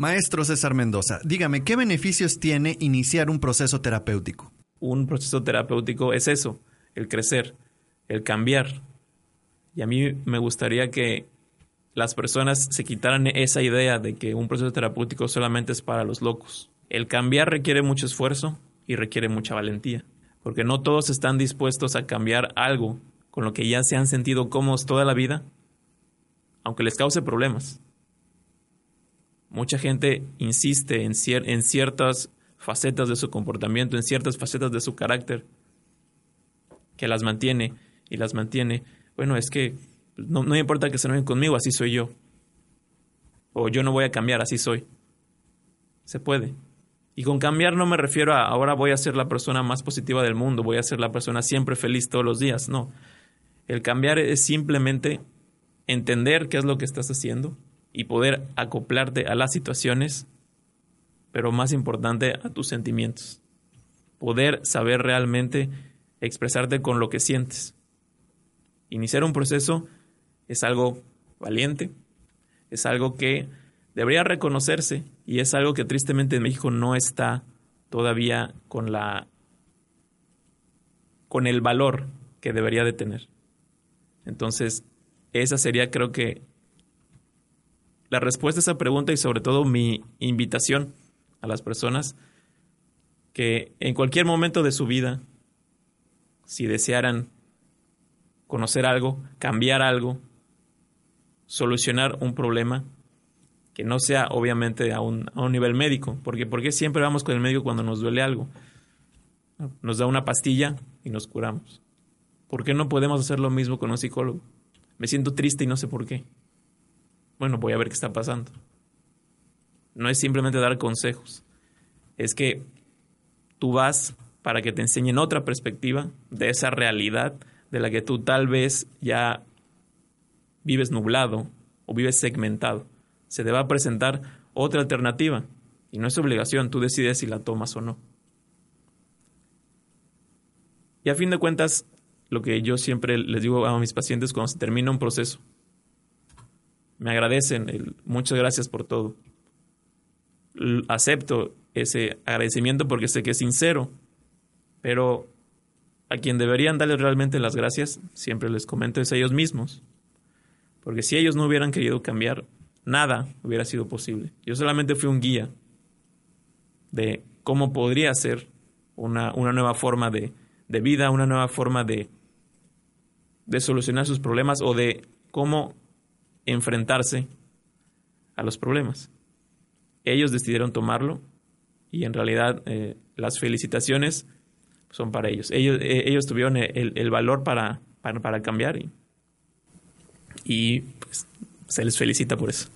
Maestro César Mendoza, dígame, ¿qué beneficios tiene iniciar un proceso terapéutico? Un proceso terapéutico es eso, el crecer, el cambiar. Y a mí me gustaría que las personas se quitaran esa idea de que un proceso terapéutico solamente es para los locos. El cambiar requiere mucho esfuerzo y requiere mucha valentía, porque no todos están dispuestos a cambiar algo con lo que ya se han sentido cómodos toda la vida, aunque les cause problemas. Mucha gente insiste en, ciertas facetas de su comportamiento, en ciertas facetas de su carácter, que las mantiene y las mantiene. Bueno, es que no, no importa que se enojen conmigo, así soy yo. O yo no voy a cambiar, así soy. Se puede. Y con cambiar no me refiero a ahora voy a ser la persona más positiva del mundo, voy a ser la persona siempre feliz todos los días. No. El cambiar es simplemente entender qué es lo que estás haciendo y poder acoplarte a las situaciones, pero más importante, a tus sentimientos. Poder saber realmente expresarte con lo que sientes. Iniciar un proceso es algo valiente, es algo que debería reconocerse y es algo que tristemente en México no está todavía con la con el valor que debería de tener. Entonces, esa sería creo que la respuesta a esa pregunta y sobre todo mi invitación a las personas que en cualquier momento de su vida, si desearan conocer algo, cambiar algo, solucionar un problema que no sea obviamente a un, a un nivel médico, porque porque siempre vamos con el médico cuando nos duele algo. Nos da una pastilla y nos curamos. ¿Por qué no podemos hacer lo mismo con un psicólogo? Me siento triste y no sé por qué. Bueno, voy a ver qué está pasando. No es simplemente dar consejos. Es que tú vas para que te enseñen otra perspectiva de esa realidad de la que tú tal vez ya vives nublado o vives segmentado. Se te va a presentar otra alternativa y no es obligación, tú decides si la tomas o no. Y a fin de cuentas, lo que yo siempre les digo a mis pacientes cuando se termina un proceso, me agradecen, muchas gracias por todo. acepto ese agradecimiento porque sé que es sincero, pero a quien deberían darles realmente las gracias, siempre les comento, es a ellos mismos. Porque si ellos no hubieran querido cambiar, nada hubiera sido posible. Yo solamente fui un guía de cómo podría ser una, una nueva forma de, de, vida, una nueva forma de, de solucionar sus problemas o de cómo enfrentarse a los problemas. Ellos decidieron tomarlo y en realidad eh, las felicitaciones son para ellos. Ellos, eh, ellos tuvieron el, el valor para, para, para, cambiar y, y pues, se les felicita por eso.